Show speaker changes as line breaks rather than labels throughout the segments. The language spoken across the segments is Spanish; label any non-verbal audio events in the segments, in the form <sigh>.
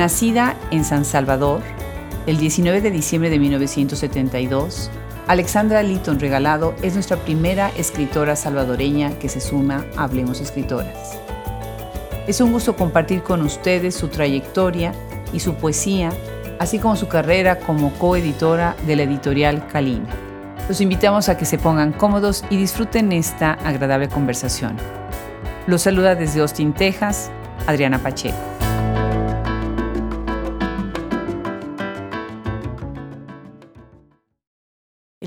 Nacida en San Salvador el 19 de diciembre de 1972, Alexandra Litton Regalado es nuestra primera escritora salvadoreña que se suma a Hablemos Escritoras. Es un gusto compartir con ustedes su trayectoria y su poesía, así como su carrera como coeditora de la editorial Calina. Los invitamos a que se pongan cómodos y disfruten esta agradable conversación. Los saluda desde Austin, Texas, Adriana Pacheco.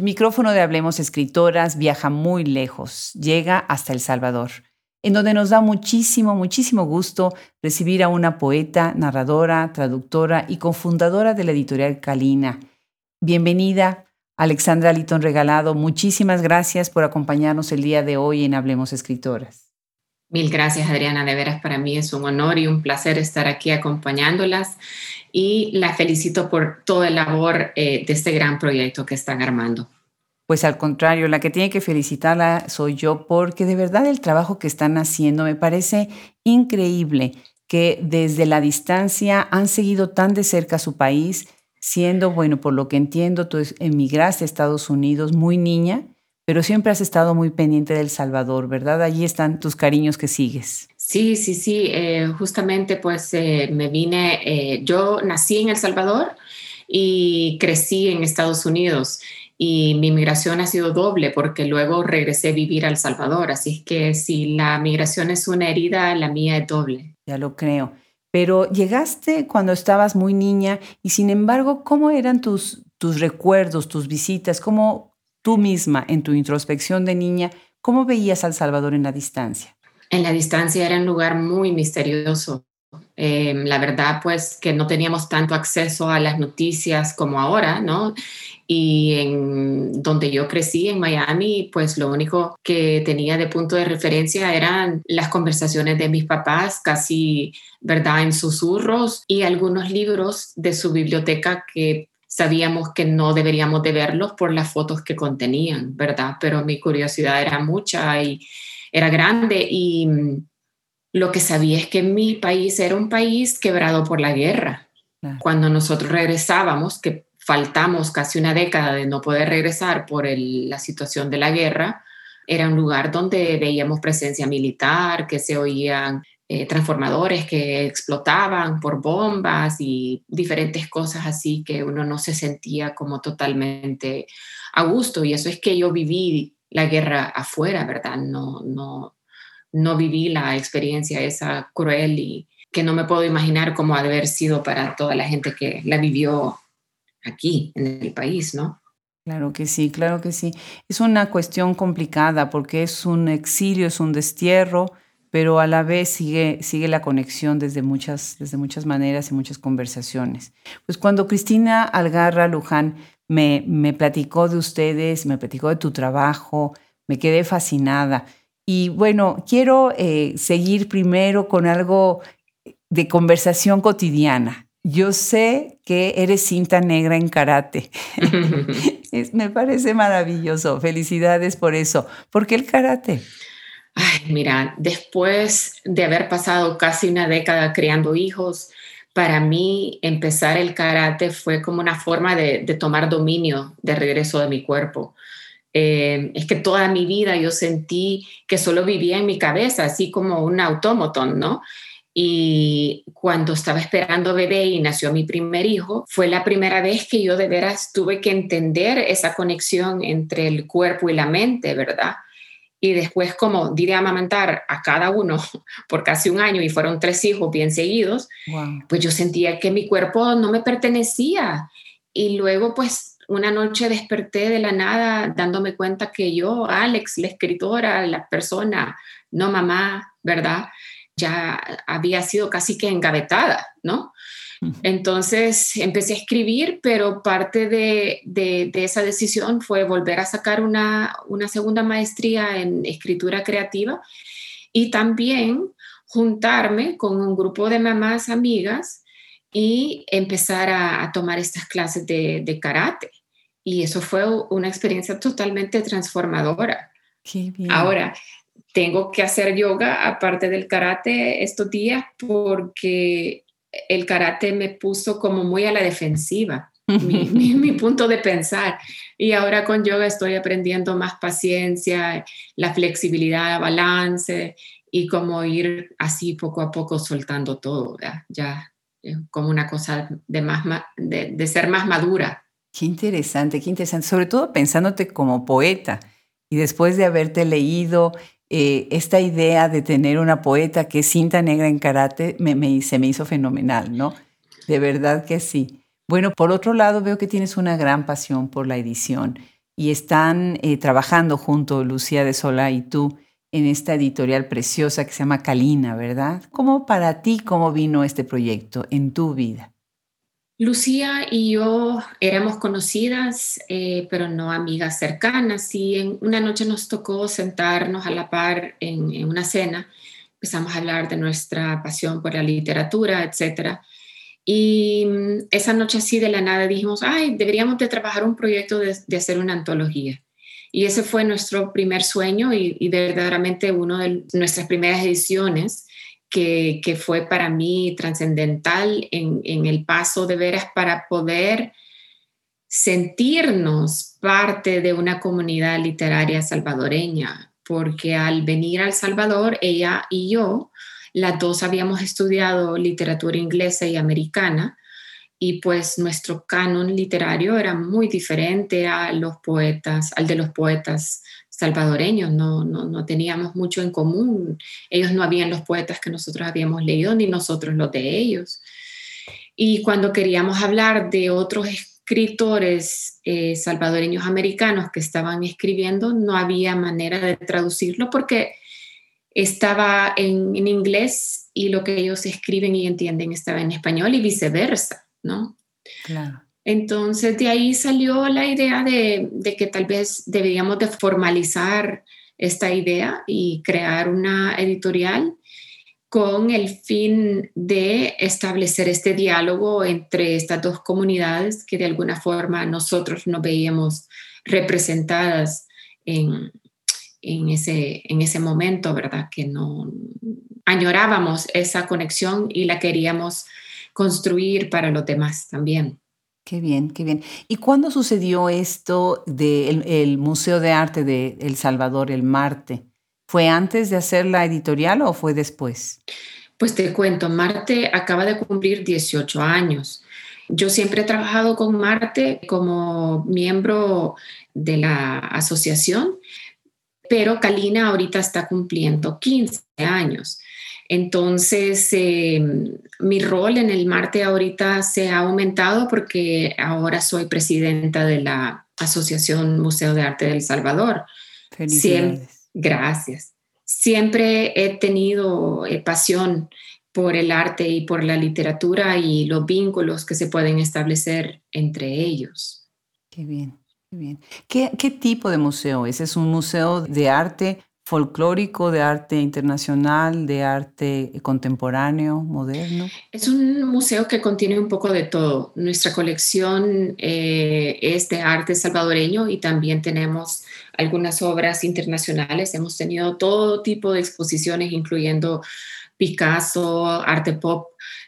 El micrófono de Hablemos Escritoras viaja muy lejos, llega hasta El Salvador, en donde nos da muchísimo, muchísimo gusto recibir a una poeta, narradora, traductora y cofundadora de la editorial Calina. Bienvenida, Alexandra Litón Regalado. Muchísimas gracias por acompañarnos el día de hoy en Hablemos Escritoras.
Mil gracias, Adriana. De veras, para mí es un honor y un placer estar aquí acompañándolas y la felicito por toda la labor eh, de este gran proyecto que están armando.
Pues al contrario, la que tiene que felicitarla soy yo porque de verdad el trabajo que están haciendo me parece increíble que desde la distancia han seguido tan de cerca su país, siendo, bueno, por lo que entiendo, tú emigraste a Estados Unidos muy niña pero siempre has estado muy pendiente del Salvador, ¿verdad? Allí están tus cariños que sigues.
Sí, sí, sí. Eh, justamente pues eh, me vine, eh, yo nací en El Salvador y crecí en Estados Unidos y mi migración ha sido doble porque luego regresé a vivir a El Salvador. Así es que si la migración es una herida, la mía es doble.
Ya lo creo. Pero llegaste cuando estabas muy niña y sin embargo, ¿cómo eran tus, tus recuerdos, tus visitas? ¿Cómo, tú misma en tu introspección de niña, ¿cómo veías al Salvador en la distancia?
En la distancia era un lugar muy misterioso. Em, la verdad, pues que no teníamos tanto acceso a las noticias como ahora, ¿no? Y en donde yo crecí, en Miami, pues lo único que tenía de punto de referencia eran las conversaciones de mis papás, casi, ¿verdad?, en susurros y algunos libros de su biblioteca que sabíamos que no deberíamos de verlos por las fotos que contenían, ¿verdad? Pero mi curiosidad era mucha y era grande y mm, lo que sabía es que mi país era un país quebrado por la guerra. Cuando nosotros regresábamos, que faltamos casi una década de no poder regresar por la situación de la guerra, era un lugar donde veíamos presencia militar, que se oían eh, transformadores que explotaban por bombas y diferentes cosas así que uno no se sentía como totalmente a gusto. Y eso es que yo viví la guerra afuera, ¿verdad? No, no, no viví la experiencia esa cruel y que no me puedo imaginar cómo ha de haber sido para toda la gente que la vivió aquí en el país, ¿no?
Claro que sí, claro que sí. Es una cuestión complicada porque es un exilio, es un destierro, pero a la vez sigue, sigue la conexión desde muchas, desde muchas maneras y muchas conversaciones. Pues cuando Cristina Algarra Luján me, me platicó de ustedes, me platicó de tu trabajo, me quedé fascinada. Y bueno, quiero eh, seguir primero con algo de conversación cotidiana. Yo sé que eres cinta negra en karate. <laughs> me parece maravilloso. Felicidades por eso. ¿Por qué el karate?
Ay, mira, después de haber pasado casi una década criando hijos, para mí empezar el karate fue como una forma de, tomar dominio de regreso de mi cuerpo. Eh, es que toda mi vida yo sentí que solo vivía en mi cabeza, así como un autómaton, ¿no? Y cuando estaba esperando bebé y nació mi primer hijo, fue la primera vez que yo de veras tuve que entender esa conexión entre el cuerpo y la mente, ¿verdad? Y después como di de amamantar a cada uno <laughs> por casi un año y fueron tres hijos bien seguidos, pues yo sentía que mi cuerpo no me pertenecía. Y luego pues una noche desperté de la nada dándome cuenta que yo, Alex, la escritora, la persona, no mamá, ¿verdad? Ya había sido casi que engavetada, ¿no? Entonces empecé a escribir, pero parte de, esa decisión fue volver a sacar una, segunda maestría en escritura creativa y también juntarme con un grupo de mamás amigas y empezar a, tomar estas clases de, karate. Y eso fue una experiencia totalmente transformadora. Ahora, tengo que hacer yoga aparte del karate estos días porque el karate me puso como muy a la defensiva, <laughs> mi, punto de pensar. Y ahora con yoga estoy aprendiendo más paciencia, la flexibilidad, balance y cómo ir así poco a poco soltando todo, ya, como una cosa de, más, de, de ser más madura.
Qué interesante, qué interesante, sobre todo pensándote como poeta y después de haberte leído eh, esta idea de tener una poeta que es cinta negra en karate me, se me hizo fenomenal, ¿no? De verdad que sí. Bueno, por otro lado, veo que tienes una gran pasión por la edición y están eh, trabajando junto Lucía de Sola y tú en esta editorial preciosa que se llama Calina, ¿verdad? ¿Cómo para ti, cómo vino este proyecto en tu vida?
Lucía y yo éramos conocidas, eh, pero no amigas cercanas, y en una noche nos tocó sentarnos a la par en, una cena. Empezamos a hablar de nuestra pasión por la literatura, etc. Y mm, esa noche así de la nada dijimos, ay, deberíamos de trabajar un proyecto de, hacer una antología. Y ese fue nuestro primer sueño y, y verdaderamente uno de nuestras primeras ediciones que, fue para mí trascendental en, el paso de veras para poder sentirnos parte de una comunidad literaria salvadoreña, porque al venir al Salvador, ella y yo, las dos habíamos estudiado literatura inglesa y americana, y pues nuestro canon literario era muy diferente a los poetas, al de los poetas salvadoreños, no, no, teníamos mucho en común. Ellos no habían los poetas que nosotros habíamos leído, ni nosotros los de ellos. Y cuando queríamos hablar de otros escritores eh, salvadoreños americanos que estaban escribiendo, no había manera de traducirlo porque estaba en, en inglés y lo que ellos escriben y entienden estaba en español y viceversa, ¿no? Claro. Entonces de ahí salió la idea de, que tal vez deberíamos de formalizar esta idea y crear una editorial con el fin de establecer este diálogo entre estas dos comunidades que de alguna forma nosotros nos veíamos representadas en, ese, en ese momento, ¿verdad? Que no añorábamos esa conexión y la queríamos construir para los demás también.
Qué bien, qué bien. ¿Y cuándo sucedió esto del Museo de Arte de El Salvador, el Marte? ¿Fue antes de hacer la editorial o fue después?
Pues te cuento, Marte acaba de cumplir 18 años. Yo siempre he trabajado con Marte como miembro de la asociación, pero Kalina ahorita está cumpliendo 15 años. Entonces, em, mi rol en el Marte ahorita se ha aumentado porque ahora soy presidenta de la Asociación Museo de Arte del Salvador.
Felicidades.
gracias. Siempre he tenido eh, pasión por el arte y por la literatura y los vínculos que se pueden establecer entre ellos.
Qué bien, qué bien. ¿Qué, qué tipo de museo es? ¿Es un museo de arte folclórico, de arte internacional, de arte contemporáneo, moderno?
Es un museo que contiene un poco de todo. Nuestra colección eh, es de arte salvadoreño y también tenemos algunas obras internacionales. Hemos tenido todo tipo de exposiciones, incluyendo Picasso, arte pop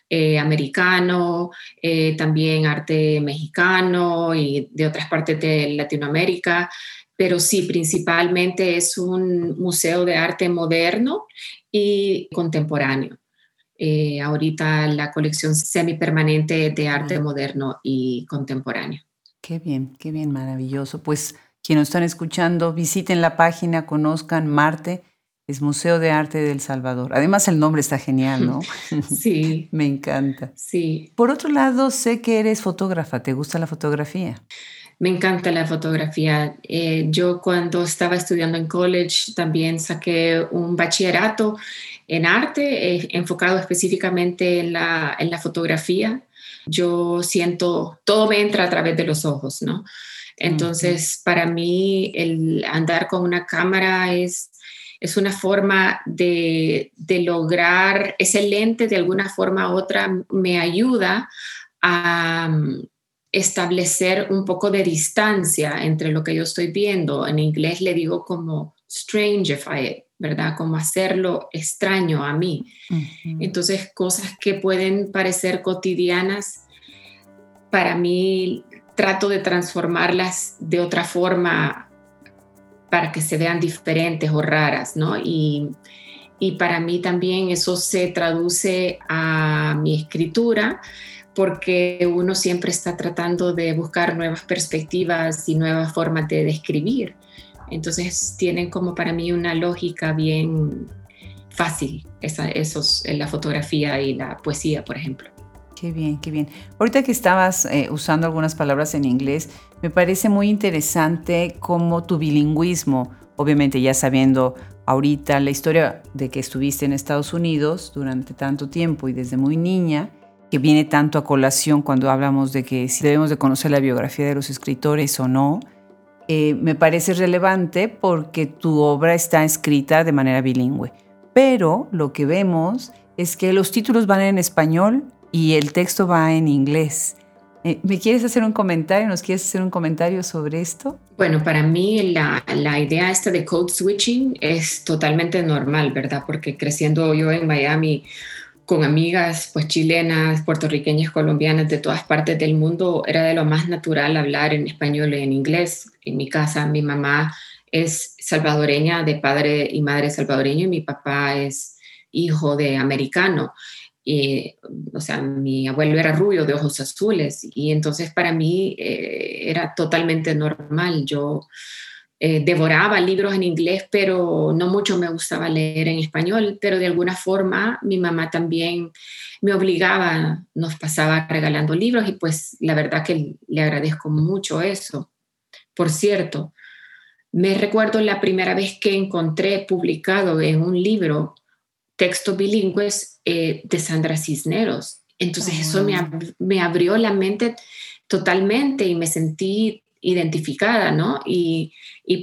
eh, americano, eh, también arte mexicano y de otras partes de Latinoamérica pero sí, principalmente es un museo de arte moderno y contemporáneo. Eh, ahorita la colección semipermanente de arte moderno y contemporáneo.
Qué bien, qué bien, maravilloso. Pues quienes están escuchando, visiten la página, conozcan Marte, es Museo de Arte del Salvador. Además el nombre está genial, ¿no? <laughs>
Sí. <laughs>
Me encanta.
Sí.
Por otro lado, sé que eres fotógrafa, ¿te gusta la fotografía?
Me encanta la fotografía. Eh, yo cuando estaba estudiando en college también saqué un bachillerato en arte, eh, enfocado específicamente en la, en la fotografía. Yo siento, todo me entra a través de los ojos, ¿no? Entonces, para mí, el andar con una cámara es, es una forma de, de lograr, ese lente de alguna forma u otra me ayuda a, establecer un poco de distancia entre lo que yo estoy viendo. En inglés le digo como strangify ¿verdad? Como hacerlo extraño a mí. Entonces, cosas que pueden parecer cotidianas, para mí trato de transformarlas de otra forma para que se vean diferentes o raras, ¿no? Y, y para mí también eso se traduce a mi escritura, porque uno siempre está tratando de buscar nuevas perspectivas y nuevas formas de describir. Entonces tienen como para mí una lógica bien fácil, esa, esos, la fotografía y la poesía, por ejemplo.
Qué bien, qué bien. Ahorita que estabas eh, usando algunas palabras en inglés, me parece muy interesante cómo tu bilingüismo, obviamente ya sabiendo ahorita la historia de que estuviste en Estados Unidos durante tanto tiempo y desde muy niña, que viene tanto a colación cuando hablamos de que si debemos de conocer la biografía de los escritores o no, eh, me parece relevante porque tu obra está escrita de manera bilingüe. Pero lo que vemos es que los títulos van en español y el texto va en inglés. Eh, ¿Me quieres hacer un comentario? ¿Nos quieres hacer un comentario sobre esto?
Bueno, para mí la, la, idea esta de code switching es totalmente normal, ¿verdad? Porque creciendo yo en Miami con amigas pues chilenas, puertorriqueñas, colombianas de todas partes del mundo, era de lo más natural hablar en español y en inglés. En mi casa mi mamá es salvadoreña de padre y madre salvadoreño y mi papá es hijo de americano. Y, o sea, mi abuelo era rubio de ojos azules y entonces para mí eh, era totalmente normal. Yo eh, devoraba libros en inglés, pero no mucho me gustaba leer en español, pero de alguna forma mi mamá también me obligaba, nos pasaba regalando libros y pues la verdad que le agradezco mucho eso. Por cierto, me recuerdo la primera vez que encontré publicado en un libro textos bilingües eh, de Sandra Cisneros. Entonces eso me, me abrió la mente totalmente y me sentí identificada, ¿no? Y,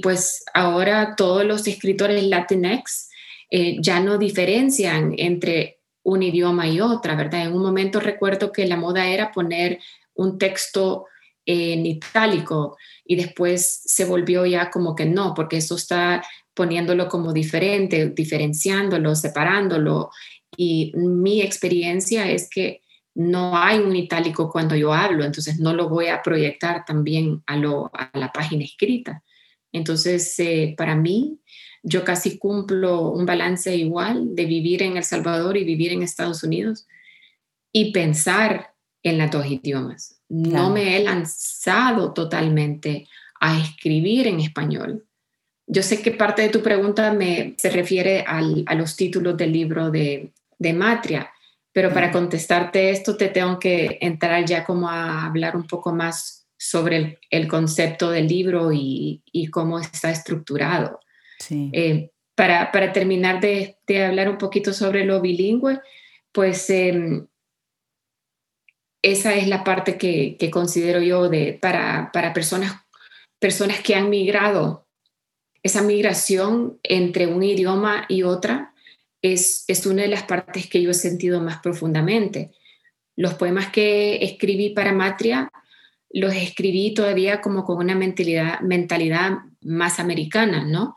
pues ahora todos los escritores Latinx eh, ya no diferencian entre un idioma y otra, ¿verdad? En un momento recuerdo que la moda era poner un texto en itálico y después se volvió ya como que no, porque eso está poniéndolo como diferente, diferenciándolo, separándolo. Y mi experiencia es que no hay un itálico cuando yo hablo, entonces no lo voy a proyectar también a, lo, a la página escrita. Entonces, eh, para mí, yo casi cumplo un balance igual de vivir en El Salvador y vivir en Estados Unidos y pensar en los dos idiomas. No me he lanzado totalmente a escribir en español. Yo sé que parte de tu pregunta me, se refiere a los títulos del libro de, de Matria, pero para contestarte esto te tengo que entrar ya como a hablar un poco más sobre el, concepto del libro y, cómo está estructurado. Eh, para, terminar de, hablar un poquito sobre lo bilingüe, pues em, esa es la parte que, considero yo de, para, para personas, personas que han migrado, esa migración entre un idioma y otra es, una de las partes que yo he sentido más profundamente. Los poemas que escribí para Matria los escribí todavía como con una mentalidad, mentalidad más americana, ¿no?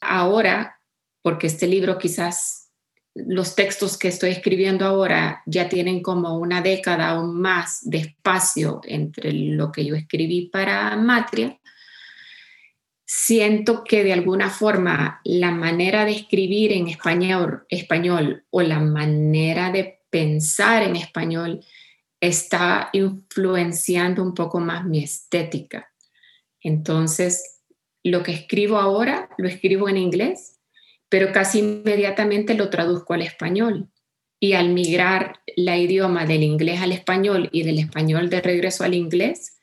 Ahora, porque este libro quizás los textos que estoy escribiendo ahora ya tienen como una década o más de espacio entre lo que yo escribí para Matria, siento que de alguna forma la manera de escribir en español, o la manera de pensar en español está influenciando un poco más mi estética. Entonces, lo que escribo ahora lo escribo en inglés, pero casi inmediatamente lo traduzco al español. Y al migrar la idioma del inglés al español y del español de regreso al inglés,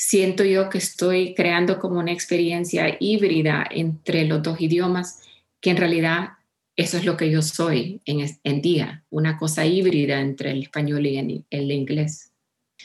siento yo que estoy creando como una experiencia híbrida entre los dos idiomas, que en realidad eso es lo que yo soy en, en día, una cosa híbrida entre el español y el, inglés.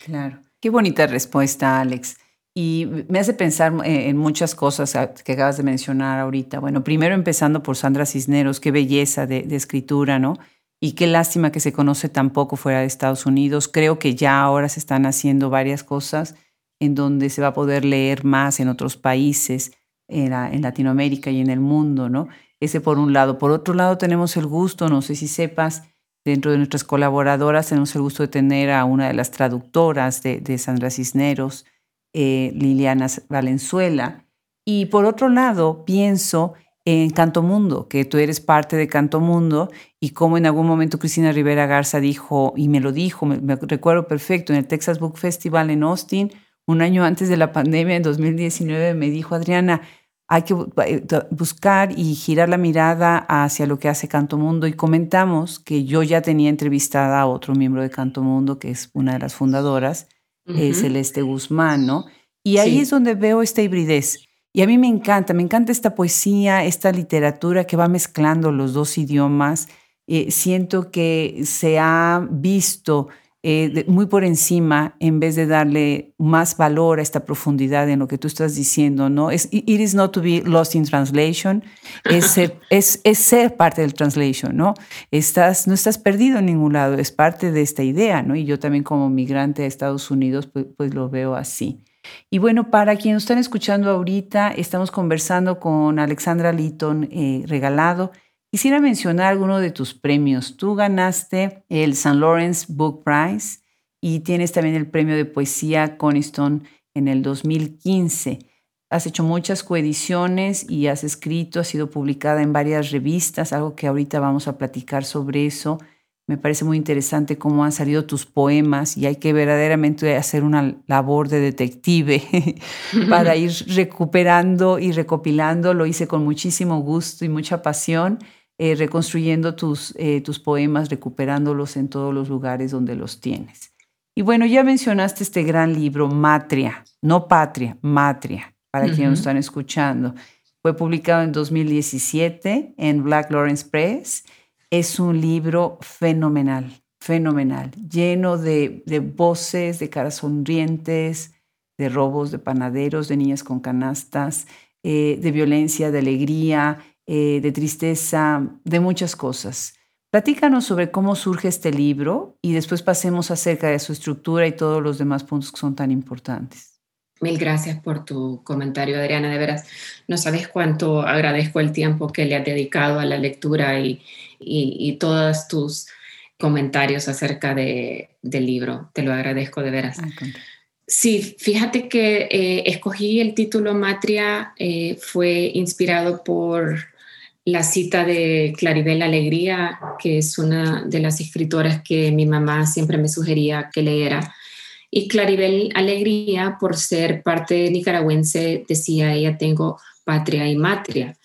Claro, qué bonita respuesta, Alex. Y me hace pensar eh, en muchas cosas que acabas de mencionar ahorita. Bueno, primero empezando por Sandra Cisneros, qué belleza de, de, escritura, ¿no? Y qué lástima que se conoce tan poco fuera de Estados Unidos. Creo que ya ahora se están haciendo varias cosas en donde se va a poder leer más en otros países, en, Latinoamérica y en el mundo, ¿no? Ese por un lado. Por otro lado, tenemos el gusto, no sé si sepas, dentro de nuestras colaboradoras tenemos el gusto de tener a una de las traductoras de, Sandra Cisneros, eh, Liliana Valenzuela. Y por otro lado, pienso en Canto Mundo, que tú eres parte de Canto Mundo y como en algún momento Cristina Rivera Garza dijo, y me lo dijo, me, recuerdo perfecto, en el Texas Book Festival en Austin, un año antes de la pandemia, en 2019, me dijo, Adriana, hay que eh, buscar y girar la mirada hacia lo que hace Canto Mundo y comentamos que yo ya tenía entrevistada a otro miembro de Canto Mundo, que es una de las fundadoras, Celeste Guzmán, ¿no? Y ahí es donde veo esta hibridez y a mí me encanta, me encanta esta poesía, esta literatura que va mezclando los dos idiomas. Eh, siento que se ha visto eh, muy por encima en vez de darle más valor a esta profundidad en lo que tú estás diciendo, ¿no? Es, it is not to be lost in translation, es <laughs> ser, es, ser parte del translation, ¿no? Estás, no estás perdido en ningún lado, es parte de esta idea, ¿no? Y yo también como migrante de Estados Unidos, pues, pues lo veo así. Y bueno, para quienes están escuchando ahorita, estamos conversando con Alexandra Litton eh, Regalado. Quisiera mencionar alguno de tus premios. Tú ganaste el St. Lawrence Book Prize y tienes también el premio de poesía Coniston en el 2015. Has hecho muchas coediciones y has escrito, has sido publicada en varias revistas, algo que ahorita vamos a platicar sobre eso. Me parece muy interesante cómo han salido tus poemas y hay que verdaderamente hacer una labor de detective <laughs> para <laughs> ir recuperando y recopilando. Lo hice con muchísimo gusto y mucha pasión, eh, reconstruyendo tus, eh, tus poemas, recuperándolos en todos los lugares donde los tienes. Y bueno, ya mencionaste este gran libro, Matria, no Patria, Matria, para quienes nos están escuchando. Fue publicado en 2017 en Black Lawrence Press es un libro fenomenal, fenomenal, lleno de, voces, de caras sonrientes, de robos, de panaderos, de niñas con canastas, eh, de violencia, de alegría, eh, de tristeza, de muchas cosas. Platícanos sobre cómo surge este libro y después pasemos acerca de su estructura y todos los demás puntos que son tan importantes.
Mil gracias por tu comentario, Adriana. De veras, no sabes cuánto agradezco el tiempo que le has dedicado a la lectura y, y, todos tus comentarios acerca de, del libro. Te lo agradezco de veras. Sí, fíjate que eh, escogí el título Matria, eh, fue inspirado por la cita de Claribel Alegría, que es una de las escritoras que mi mamá siempre me sugería que leyera. Y Claribel Alegría, por ser parte nicaragüense, decía ella, tengo patria y matria.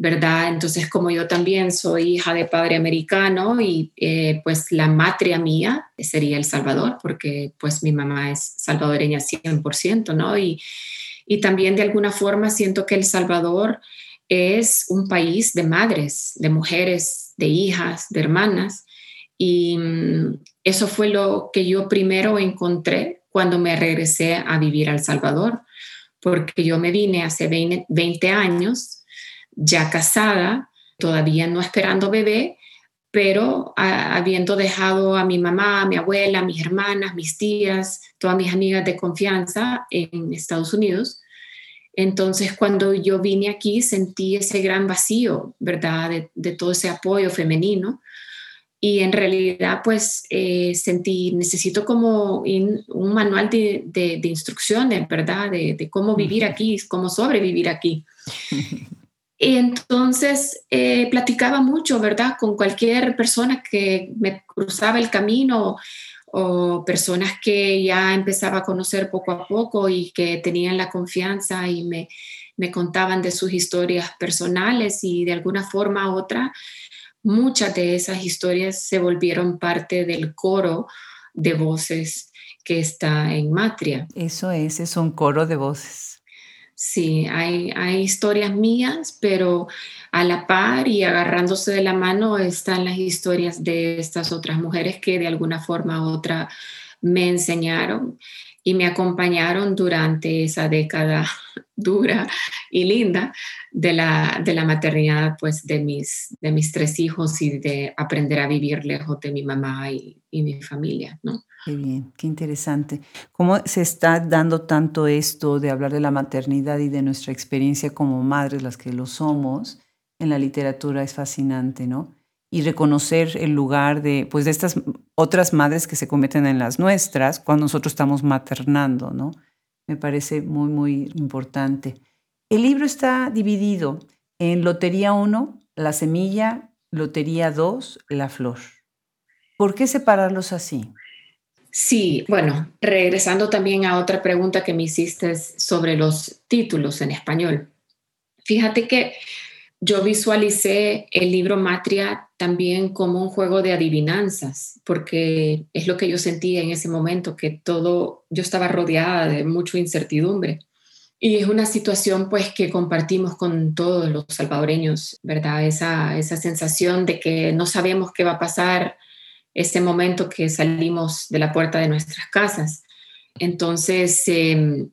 ¿verdad? Entonces, como yo también soy hija de padre americano y eh, pues la matria mía sería El Salvador, porque pues mi mamá es salvadoreña 100%, ¿no? Y, y también de alguna forma siento que El Salvador es un país de madres, de mujeres, de hijas, de hermanas. Y mm, eso fue lo que yo primero encontré cuando me regresé a vivir a El Salvador, porque yo me vine hace 20 años ya casada, todavía no esperando bebé, pero habiendo dejado a mi mamá, a mi abuela, a mis hermanas, mis tías, todas mis amigas de confianza en Estados Unidos. Entonces, cuando yo vine aquí, sentí ese gran vacío, ¿verdad? De, todo ese apoyo femenino. Y en realidad, pues, eh, sentí, necesito como un manual de, instrucciones, ¿verdad? De, de, cómo vivir aquí, cómo sobrevivir aquí. Y <laughs> entonces eh, platicaba mucho, ¿verdad? Con cualquier persona que me cruzaba el camino o personas que ya empezaba a conocer poco a poco y que tenían la confianza y me, me contaban de sus historias personales y de alguna forma u otra, muchas de esas historias se volvieron parte del coro de voces que está en Matria.
Eso es, es un coro de voces.
Sí, hay, hay historias mías, pero a la par y agarrándose de la mano están las historias de estas otras mujeres que de alguna forma u otra me enseñaron y me acompañaron durante esa década <laughs> dura y linda de la, de la maternidad pues de mis, de mis tres hijos y de aprender a vivir lejos de mi mamá y, mi familia, ¿no?
Qué bien, qué interesante. ¿Cómo se está dando tanto esto de hablar de la maternidad y de nuestra experiencia como madres, las que lo somos, en la literatura es fascinante, ¿no? Y reconocer el lugar de, pues, de estas otras madres que se cometen en las nuestras cuando nosotros estamos maternando, ¿no? Me parece muy, muy importante. El libro está dividido en Lotería 1, La Semilla, Lotería 2, La Flor. ¿Por qué separarlos así?
Sí, bueno, regresando también a otra pregunta que me hiciste sobre los títulos en español. Fíjate que yo visualicé el libro Matria también como un juego de adivinanzas, porque es lo que yo sentía en ese momento, que todo, yo estaba rodeada de mucha incertidumbre. Y es una situación pues que compartimos con todos los salvadoreños, ¿verdad? Esa, esa sensación de que no sabemos qué va a pasar ese momento que salimos de la puerta de nuestras casas. Entonces, em,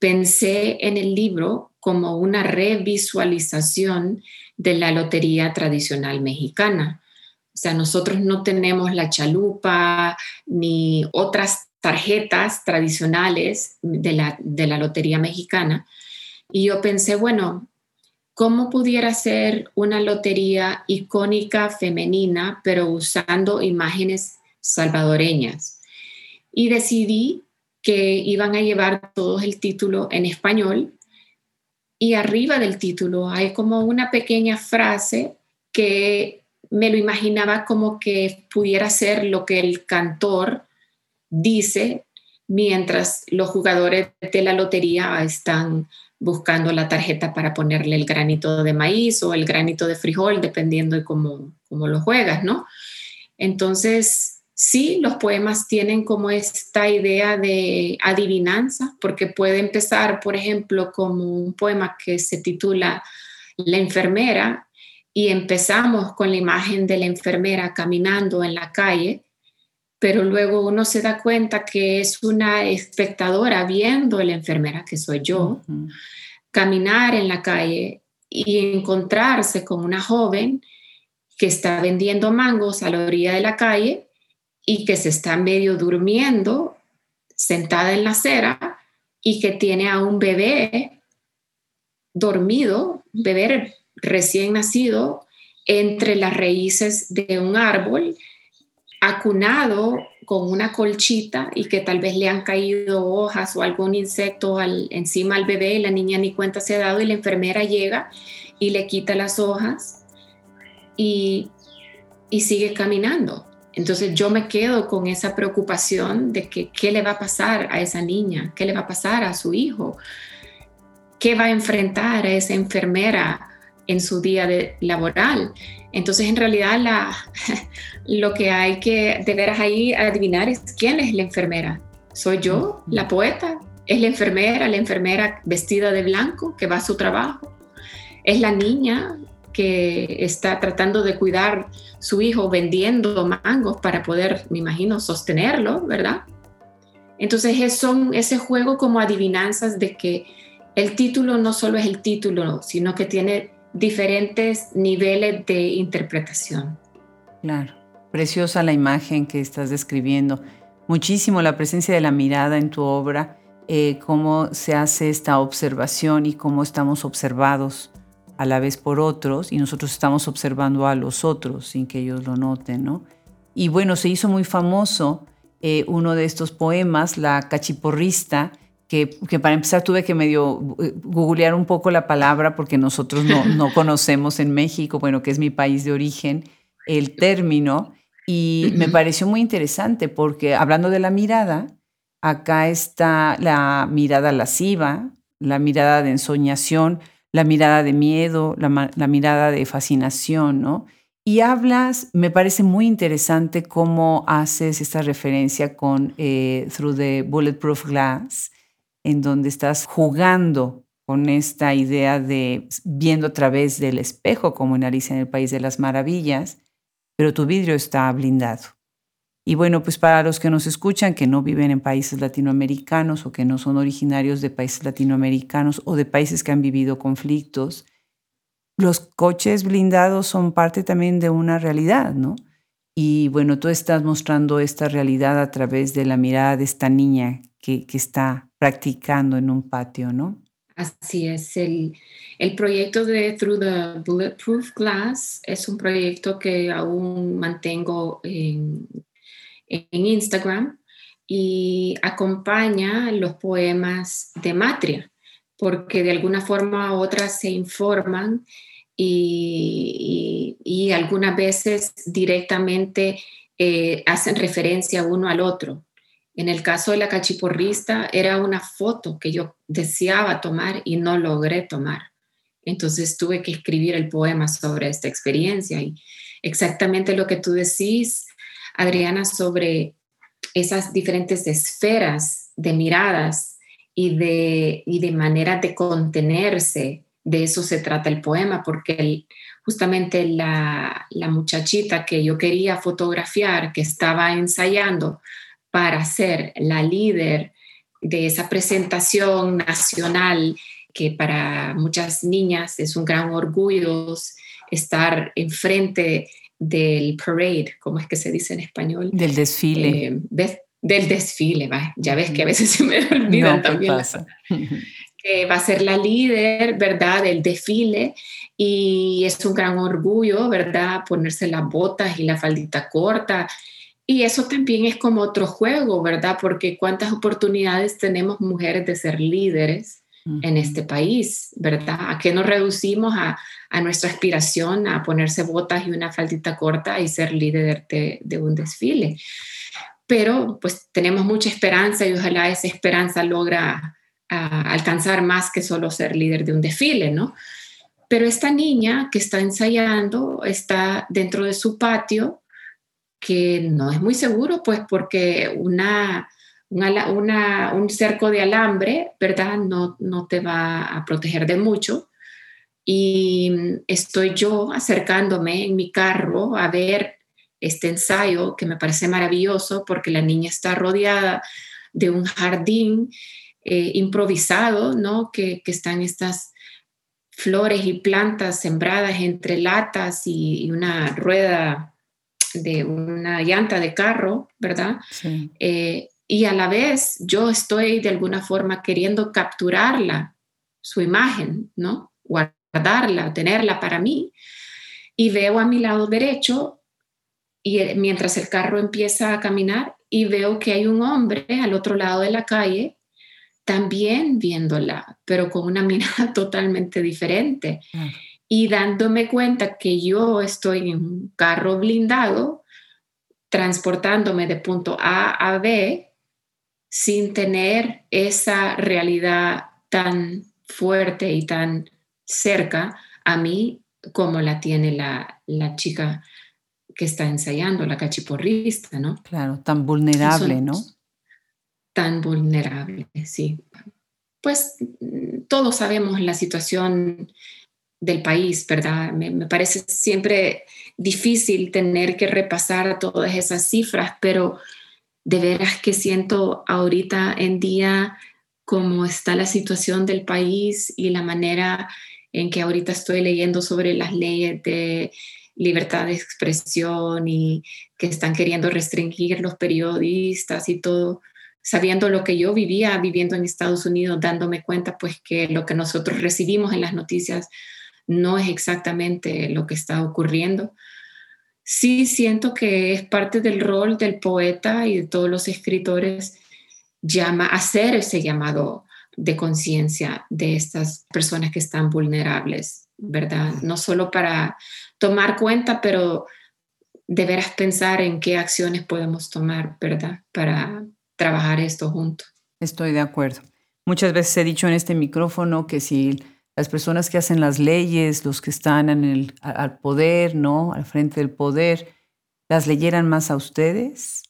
pensé en el libro como una revisualización de la lotería tradicional mexicana. O sea, nosotros no tenemos la chalupa ni otras tarjetas tradicionales de la, de la lotería mexicana. Y yo pensé, bueno, ¿cómo pudiera ser una lotería icónica femenina, pero usando imágenes salvadoreñas? Y decidí que iban a llevar todos el título en español y arriba del título hay como una pequeña frase que me lo imaginaba como que pudiera ser lo que el cantor dice mientras los jugadores de la lotería están buscando la tarjeta para ponerle el granito de maíz o el granito de frijol, dependiendo de cómo, cómo lo juegas, ¿no? Entonces, sí, los poemas tienen como esta idea de adivinanza, porque puede empezar, por ejemplo, como un poema que se titula La enfermera y empezamos con la imagen de la enfermera caminando en la calle pero luego uno se da cuenta que es una espectadora viendo a la enfermera, que soy yo, caminar en la calle y encontrarse con una joven que está vendiendo mangos a la orilla de la calle y que se está medio durmiendo sentada en la acera y que tiene a un bebé dormido, bebé recién nacido, entre las raíces de un árbol acunado con una colchita y que tal vez le han caído hojas o algún insecto al, encima al bebé y la niña ni cuenta se ha dado y la enfermera llega y le quita las hojas y, y sigue caminando. Entonces yo me quedo con esa preocupación de que qué le va a pasar a esa niña, qué le va a pasar a su hijo, qué va a enfrentar a esa enfermera en su día de laboral. Entonces, en realidad, la, <laughs> lo que hay que de veras ahí adivinar es quién es la enfermera. ¿Soy yo, la poeta? ¿Es la enfermera, la enfermera vestida de blanco que va a su trabajo? ¿Es la niña que está tratando de cuidar su hijo vendiendo mangos para poder, me imagino, sostenerlo, ¿verdad? Entonces, es son ese juego como adivinanzas de que el título no solo es el título, sino que tiene diferentes niveles de interpretación.
Claro, preciosa la imagen que estás describiendo. Muchísimo la presencia de la mirada en tu obra, eh, cómo se hace esta observación y cómo estamos observados a la vez por otros y nosotros estamos observando a los otros sin que ellos lo noten, ¿no? Y bueno, se hizo muy famoso eh, uno de estos poemas, La cachiporrista, que, para empezar tuve que medio eh, googlear un poco la palabra porque nosotros no, <laughs> no conocemos en México, bueno, que es mi país de origen, el término. Y me pareció muy interesante porque hablando de la mirada, acá está la mirada lasciva, la mirada de ensoñación, la mirada de miedo, la, mirada de fascinación, ¿no? Y hablas, me parece muy interesante cómo haces esta referencia con eh, Through the Bulletproof Glass, en donde estás jugando con esta idea de viendo a través del espejo como en Alicia en el País de las Maravillas, pero tu vidrio está blindado. Y bueno, pues para los que nos escuchan, que no viven en países latinoamericanos o que no son originarios de países latinoamericanos o de países que han vivido conflictos, los coches blindados son parte también de una realidad, ¿no? Y bueno, tú estás mostrando esta realidad a través de la mirada de esta niña que, que está practicando en un patio, ¿no?
Así es, el, el, proyecto de Through the Bulletproof Glass es un proyecto que aún mantengo en, en Instagram y acompaña los poemas de Matria, porque de alguna forma u otra se informan y, y, algunas veces directamente eh, hacen referencia uno al otro. En el caso de la cachiporrista era una foto que yo deseaba tomar y no logré tomar. Entonces tuve que escribir el poema sobre esta experiencia y exactamente lo que tú decís, Adriana, sobre esas diferentes esferas de miradas y de, y de maneras de contenerse. De eso se trata el poema, porque justamente la, la muchachita que yo quería fotografiar, que estaba ensayando, para ser la líder de esa presentación nacional que para muchas niñas es un gran orgullo estar enfrente del parade, ¿cómo es que se dice en español?
Del desfile.
Eh, del desfile, ya ves que a veces se me <laughs> olvidan también. que va a ser la líder, ¿verdad?, del desfile y es un gran orgullo, ¿verdad?, ponerse las botas y la faldita corta y eso también es como otro juego, ¿verdad? Porque cuántas oportunidades tenemos mujeres de ser líderes en este país, ¿verdad? ¿A qué nos reducimos a, a, nuestra aspiración a ponerse botas y una faldita corta y ser líder de, de, un desfile? Pero pues tenemos mucha esperanza y ojalá esa esperanza logra alcanzar más que solo ser líder de un desfile, ¿no? Pero esta niña que está ensayando está dentro de su patio que no es muy seguro, pues porque una, un cerco de alambre, ¿verdad? No, no te va a proteger de mucho. Y estoy yo acercándome en mi carro a ver este ensayo que me parece maravilloso porque la niña está rodeada de un jardín eh, improvisado, ¿no? Que, que, están estas flores y plantas sembradas entre latas y una rueda de una llanta de carro, ¿verdad? Eh, y a la vez yo estoy de alguna forma queriendo capturarla, su imagen, ¿no? Guardarla, tenerla para mí. Y veo a mi lado derecho, y eh, mientras el carro empieza a caminar, y veo que hay un hombre al otro lado de la calle también viéndola, pero con una <laughs> mirada totalmente diferente y dándome cuenta que yo estoy en un carro blindado transportándome de punto A a B sin tener esa realidad tan fuerte y tan cerca a mí como la tiene la, la chica que está ensayando, la cachiporrista, ¿no?
Claro, tan vulnerable, ¿no?
Tan vulnerable, sí. Pues todos sabemos la situación del país, ¿verdad? Me, parece siempre difícil tener que repasar todas esas cifras, pero de veras que siento ahorita en día cómo está la situación del país y la manera en que ahorita estoy leyendo sobre las leyes de libertad de expresión y que están queriendo restringir los periodistas y todo, sabiendo lo que yo vivía viviendo en Estados Unidos, dándome cuenta pues que lo que nosotros recibimos en las noticias no es exactamente lo que está ocurriendo. Sí siento que es parte del rol del poeta y de todos los escritores llama, hacer ese llamado de conciencia de estas personas que están vulnerables, ¿verdad? No solo para tomar cuenta, pero de veras pensar en qué acciones podemos tomar, ¿verdad? Para trabajar esto juntos.
Estoy de acuerdo. Muchas veces he dicho en este micrófono que si las personas que hacen las leyes, los que están en el, al poder, ¿no? Al frente del poder, las leyeran más a ustedes,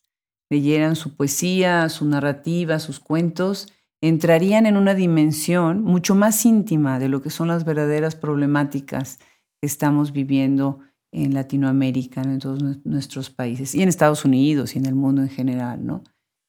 leyeran su poesía, su narrativa, sus cuentos, entrarían en una dimensión mucho más íntima de lo que son las verdaderas problemáticas que estamos viviendo en Latinoamérica, en todos nuestros países, y en Estados Unidos y en el mundo en general, ¿no?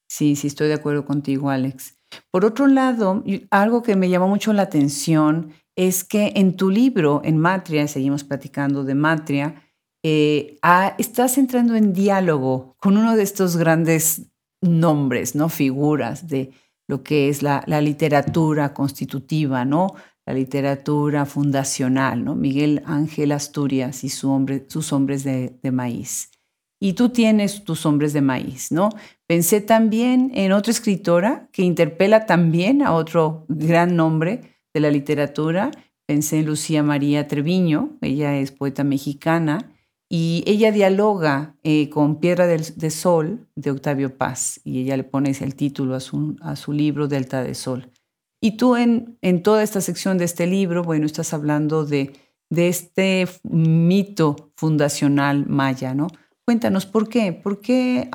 Sí, sí, estoy de acuerdo contigo, Alex. Por otro lado, algo que me llamó mucho la atención es que en tu libro, en Matria, seguimos platicando de Matria, eh, ah, estás entrando en diálogo con uno de estos grandes nombres, ¿no? Figuras de, lo que es la, literatura constitutiva, ¿no? La literatura fundacional, ¿no? Miguel Ángel Asturias y su hombre, sus hombres de, de maíz. Y tú tienes tus hombres de maíz, ¿no? Pensé también en otra escritora que interpela también a otro gran nombre de la literatura. Pensé en Lucía María Treviño, ella es poeta mexicana, y ella dialoga eh, con Piedra del, de Sol de Octavio Paz y ella le pone el título a su, a su libro Delta de Sol. Y tú en, en toda esta sección de este libro, bueno, estás hablando de, de este mito fundacional maya, ¿no? Cuéntanos, ¿por qué? ¿Por qué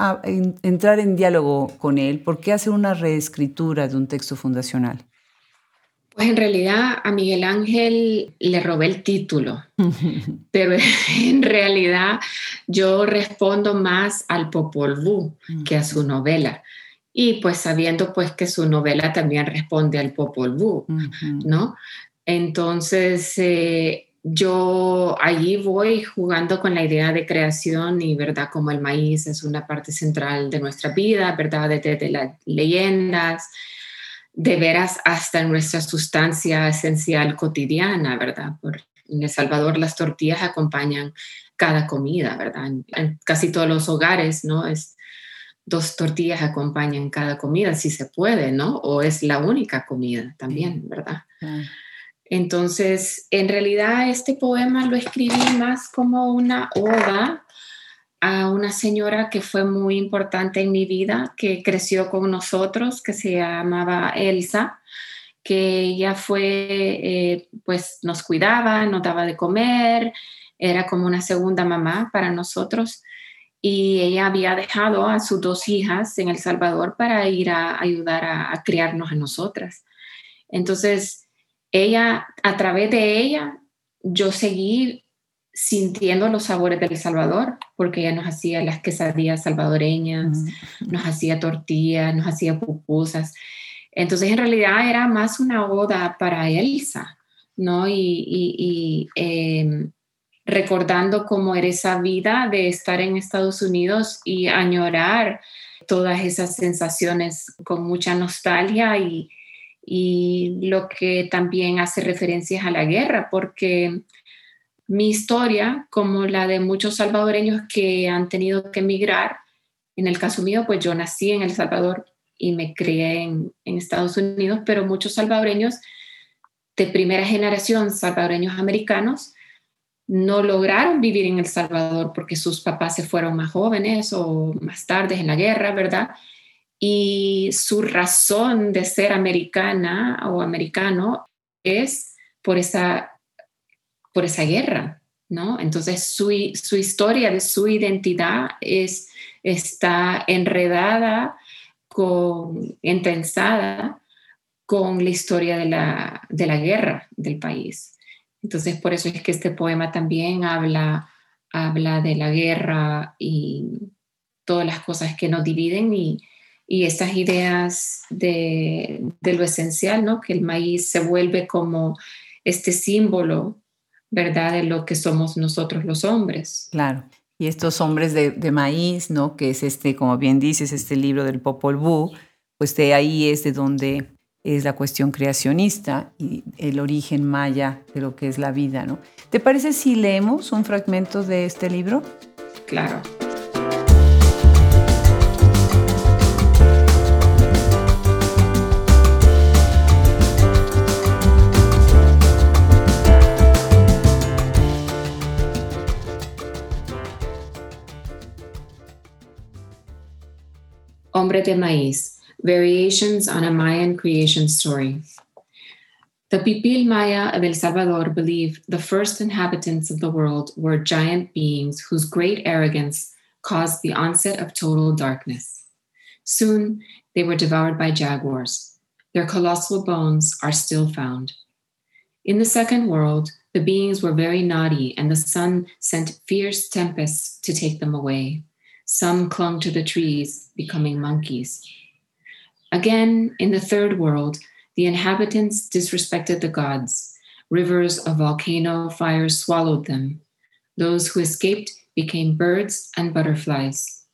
entrar en diálogo con él? ¿Por qué hacer una reescritura de un texto fundacional?
Pues en realidad a Miguel Ángel le robé el título, <laughs> pero <laughs> en realidad yo respondo más al Popol Vuh que a su novela. Y pues sabiendo pues que su novela también responde al Popol Vuh, ¿no? Entonces eh, yo allí voy jugando con la idea de creación y, ¿verdad? Como el maíz es una parte central de nuestra vida, ¿verdad? Desde las leyendas, de veras hasta nuestra sustancia esencial cotidiana, ¿verdad? Por, en El Salvador las tortillas acompañan cada comida, ¿verdad? En, casi todos los hogares, ¿no? Es, dos tortillas acompañan cada comida, si se puede, ¿no? O es la única comida también, ¿verdad? Entonces, en realidad este poema lo escribí más como una oda a una señora que fue muy importante en mi vida, que creció con nosotros, que se llamaba Elsa, que ella fue, eh, pues nos cuidaba, nos daba de comer, era como una segunda mamá para nosotros. Y ella había dejado a sus dos hijas en El Salvador para ir a ayudar a, a criarnos a nosotras. Entonces, ella, a través de ella, yo seguí sintiendo los sabores del Salvador, porque ella nos hacía las quesadillas salvadoreñas, nos hacía tortillas, nos hacía pupusas. Entonces, en realidad era más una oda para Elsa, ¿no? Y, em, recordando cómo era esa vida de estar en Estados Unidos y añorar todas esas sensaciones con mucha nostalgia y, y lo que también hace referencias a la guerra, porque mi historia, como la de muchos salvadoreños que han tenido que emigrar, en el caso mío, pues yo nací en El Salvador y me crié en, Estados Unidos, pero muchos salvadoreños de primera generación, salvadoreños americanos, no lograron vivir en El Salvador porque sus papás se fueron más jóvenes o más tarde en la guerra, ¿verdad? Y su razón de ser americana o americano es por esa por esa guerra, ¿no? Entonces su, historia de su identidad es, está enredada, con, con la historia de la, de la guerra del país. Entonces por eso es que este poema también habla, habla de la guerra y todas las cosas que nos dividen y, y estas ideas de, de, lo esencial, ¿no? Que el maíz se vuelve como este símbolo ¿verdad? De lo que somos nosotros los hombres.
Claro. Y estos hombres de, maíz, ¿no? Que es este, como bien dices, este libro del Popol Vuh, pues de ahí es de donde es la cuestión creacionista y el origen maya de lo que es la vida, ¿no? ¿Te parece si leemos un fragmento de este libro?
Claro. Hombre de Maíz, Variations on a Mayan Creation Story. The Pipil Maya of El Salvador believe the first inhabitants of the world were giant beings whose great arrogance caused the onset of total darkness. Soon they were devoured by jaguars. Their colossal bones are still found. In the second world, the beings were very naughty, and the sun sent fierce tempests to take them away. Some clung to the trees, becoming monkeys. Again, in the third world, the inhabitants disrespected the gods. Rivers of volcano fire swallowed them. Those who escaped became birds and butterflies.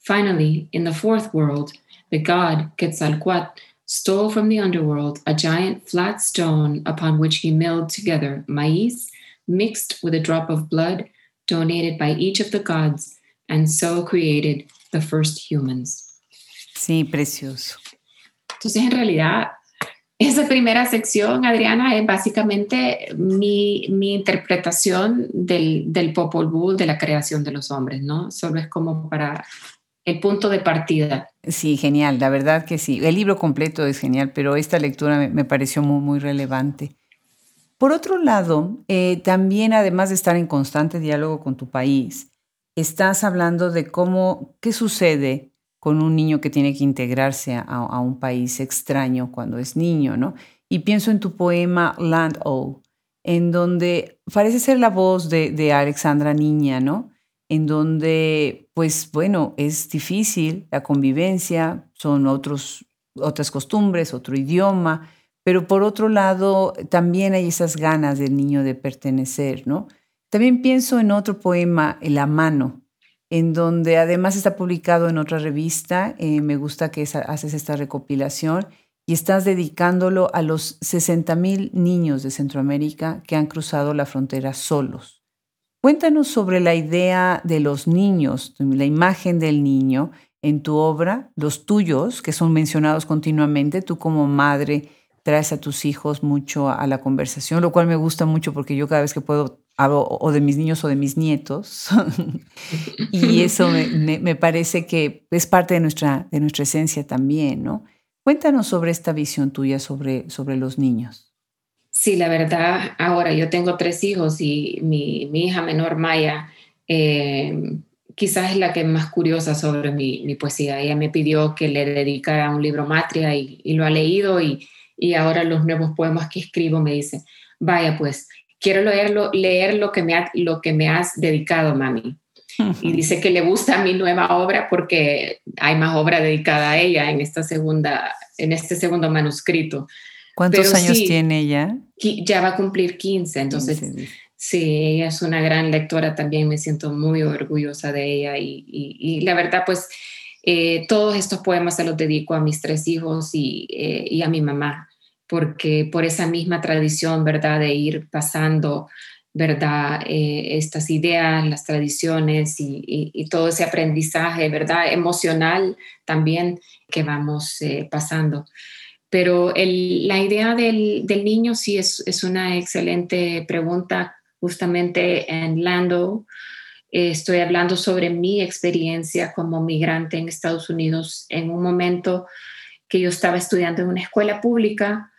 Finally, in the fourth world, the god Quetzalcoatl stole from the underworld a giant flat stone upon which he milled together maize mixed with a drop of blood donated by each of the gods, and so created the first humans.
Sí, precioso.
Entonces, en realidad, esa primera sección, Adriana, es básicamente mi, mi interpretación del, del Popol Vuh, de la creación de los hombres, ¿no? Solo es como para el punto de partida.
Sí, genial, la verdad que sí. El libro completo es genial, pero esta lectura me, me pareció muy, muy relevante. Por otro lado, eh, también además de estar en constante diálogo con tu país, estás hablando de cómo, qué sucede con un niño que tiene que integrarse a, un país extraño cuando es niño, ¿no? Y pienso en tu poema Land O, en donde parece ser la voz de, de Alexandra Niña, ¿no? En donde, pues bueno, es difícil la convivencia, son otros, otras costumbres, otro idioma, pero por otro lado también hay esas ganas del niño de pertenecer, ¿no? También pienso en otro poema, La mano, en donde además está publicado en otra revista, eh, me gusta que haces esta recopilación y estás dedicándolo a los 60 mil niños de Centroamérica que han cruzado la frontera solos. Cuéntanos sobre la idea de los niños, la imagen del niño en tu obra, los tuyos, que son mencionados continuamente, tú como madre traes a tus hijos mucho a la conversación, lo cual me gusta mucho porque yo cada vez que puedo hablo o de mis niños o de mis nietos <laughs> y eso me, parece que es parte de nuestra, de nuestra esencia también, ¿no? Cuéntanos sobre esta visión tuya sobre, sobre los niños.
Sí, la verdad, ahora yo tengo tres hijos y mi, hija menor, Maya, eh, quizás es la que es más curiosa sobre mi, poesía. Ella me pidió que le dedicara un libro matria y, y lo ha leído y, y ahora los nuevos poemas que escribo me dicen, vaya pues, quiero leerlo, leer lo que, me lo que me has dedicado, mami. Y dice que le gusta mi nueva obra porque hay más obra dedicada a ella en, esta segunda, en este segundo manuscrito.
¿Cuántos años tiene ella?
Ya va a cumplir 15, entonces sí, ella es una gran lectora también, me siento muy orgullosa de ella y, y la verdad pues eh, todos estos poemas se los dedico a mis tres hijos y, eh, a mi mamá, porque por esa misma tradición, ¿verdad?, de ir pasando, ¿verdad?, eh, estas ideas, las tradiciones y, todo ese aprendizaje, ¿verdad?, emocional también que vamos pasando. Pero la idea del, niño sí es, es una excelente pregunta justamente en Lando eh, estoy hablando sobre mi experiencia como migrante en Estados Unidos en un momento que yo estaba estudiando en una escuela pública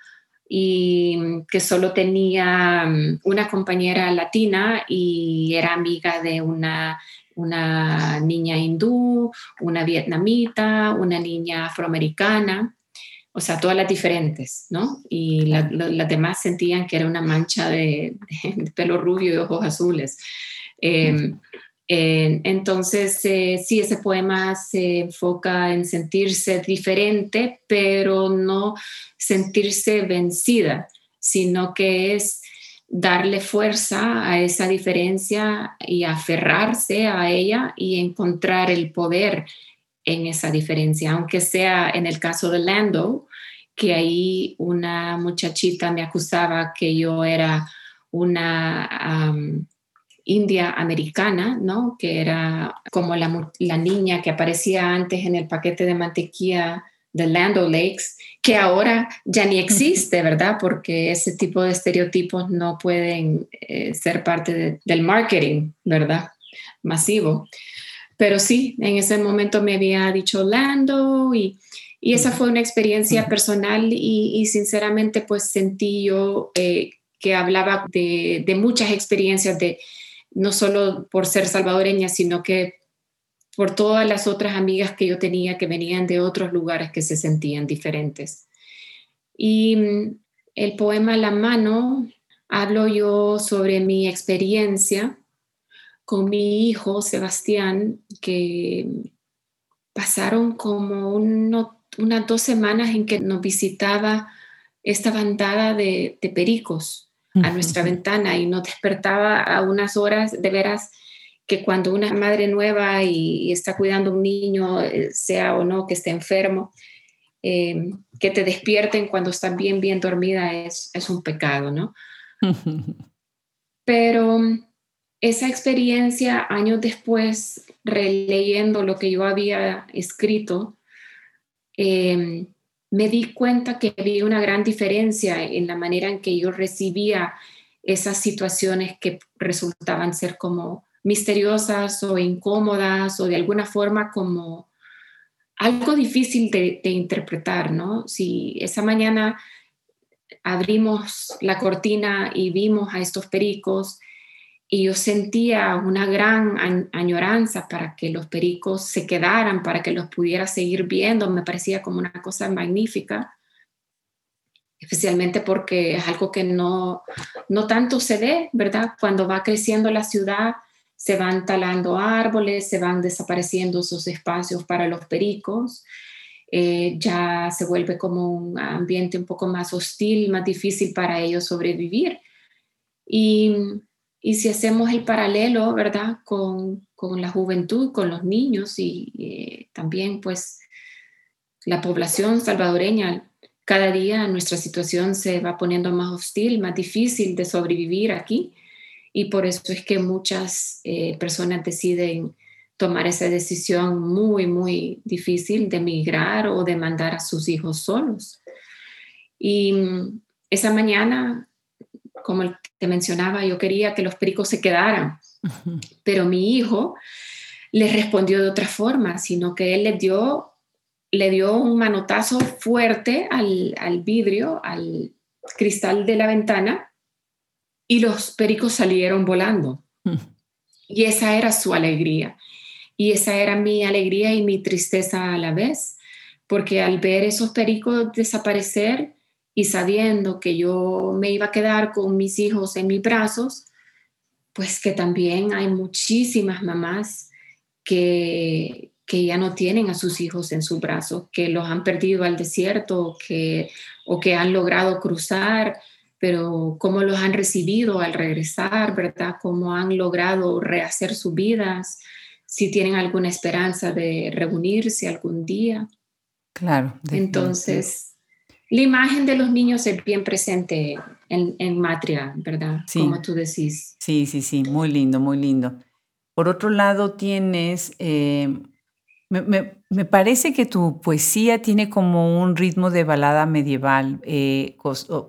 y que solo tenía mm, una compañera latina y era amiga de una, una niña hindú, una vietnamita, una niña afroamericana, o sea, todas las diferentes, ¿no? Y las demás sentían que era una mancha de, <laughs> pelo rubio y ojos azules. Em, entonces, eh, sí, ese poema se enfoca en sentirse diferente, pero no sentirse vencida, sino que es darle fuerza a esa diferencia y aferrarse a ella y encontrar el poder en esa diferencia, aunque sea en el caso de Lando, que ahí una muchachita me acusaba que yo era una india americana, ¿no? Que era como la, niña que aparecía antes en el paquete de mantequilla de Land Lakes, que ahora ya ni existe, ¿verdad? Porque ese tipo de estereotipos no pueden eh, ser parte del marketing, ¿verdad? Masivo. Pero sí, en ese momento me había dicho Lando y, esa fue una experiencia personal y, sinceramente pues sentí yo eh, que hablaba de, de muchas experiencias de, no solo por ser salvadoreña, sino que por todas las otras amigas que yo tenía que venían de otros lugares que se sentían diferentes. Y mm, el poema La mano, hablo yo sobre mi experiencia con mi hijo Sebastián, que pasaron como unas dos semanas en que nos visitaba esta bandada de pericos a nuestra ventana y nos despertaba a unas horas de veras que cuando una madre nueva y, está cuidando a un niño, eh, sea o no que esté enfermo, em, que te despierten cuando estás bien, bien dormida es, es un pecado, ¿no? Pero esa experiencia, años después, releyendo lo que yo había escrito, em, me di cuenta que había una gran diferencia en la manera en que yo recibía esas situaciones que resultaban ser como misteriosas o incómodas o de alguna forma como algo difícil de, interpretar, ¿no? Si esa mañana abrimos la cortina y vimos a estos pericos y yo sentía una gran añoranza para que los pericos se quedaran, para que los pudiera seguir viendo, me parecía como una cosa magnífica especialmente porque es algo que no, no tanto se ve, ¿verdad? Cuando va creciendo la ciudad, se van talando árboles, se van desapareciendo esos espacios para los pericos, eh, ya se vuelve como un ambiente un poco más hostil, más difícil para ellos sobrevivir. Y, y si hacemos el paralelo, ¿verdad? Con, con la juventud, con los niños y eh, también pues la población salvadoreña, cada día nuestra situación se va poniendo más hostil, más difícil de sobrevivir aquí y por eso es que muchas eh, personas deciden tomar esa decisión muy, muy difícil de emigrar o de mandar a sus hijos solos. Y mm, esa mañana, como te mencionaba, yo quería que los pericos se quedaran, pero mi hijo le respondió de otra forma, sino que él le dio le dio un manotazo fuerte al, vidrio, al cristal de la ventana, y los pericos salieron volando. Y esa era su alegría. Y esa era mi alegría y mi tristeza a la vez, porque al ver esos pericos desaparecer y sabiendo que yo me iba a quedar con mis hijos en mis brazos, pues que también hay muchísimas mamás que, que ya no tienen a sus hijos en su brazo, que los han perdido al desierto que, o que han logrado cruzar, pero cómo los han recibido al regresar, ¿verdad? Cómo han logrado rehacer sus vidas, si tienen alguna esperanza de reunirse algún día.
Claro.
Entonces, la imagen de los niños es bien presente en, en Matria, ¿verdad?
Sí.
Como tú decís.
Sí, sí, sí, muy lindo, muy lindo. Por otro lado, tienes eh, me, parece que tu poesía tiene como un ritmo de balada medieval, eh,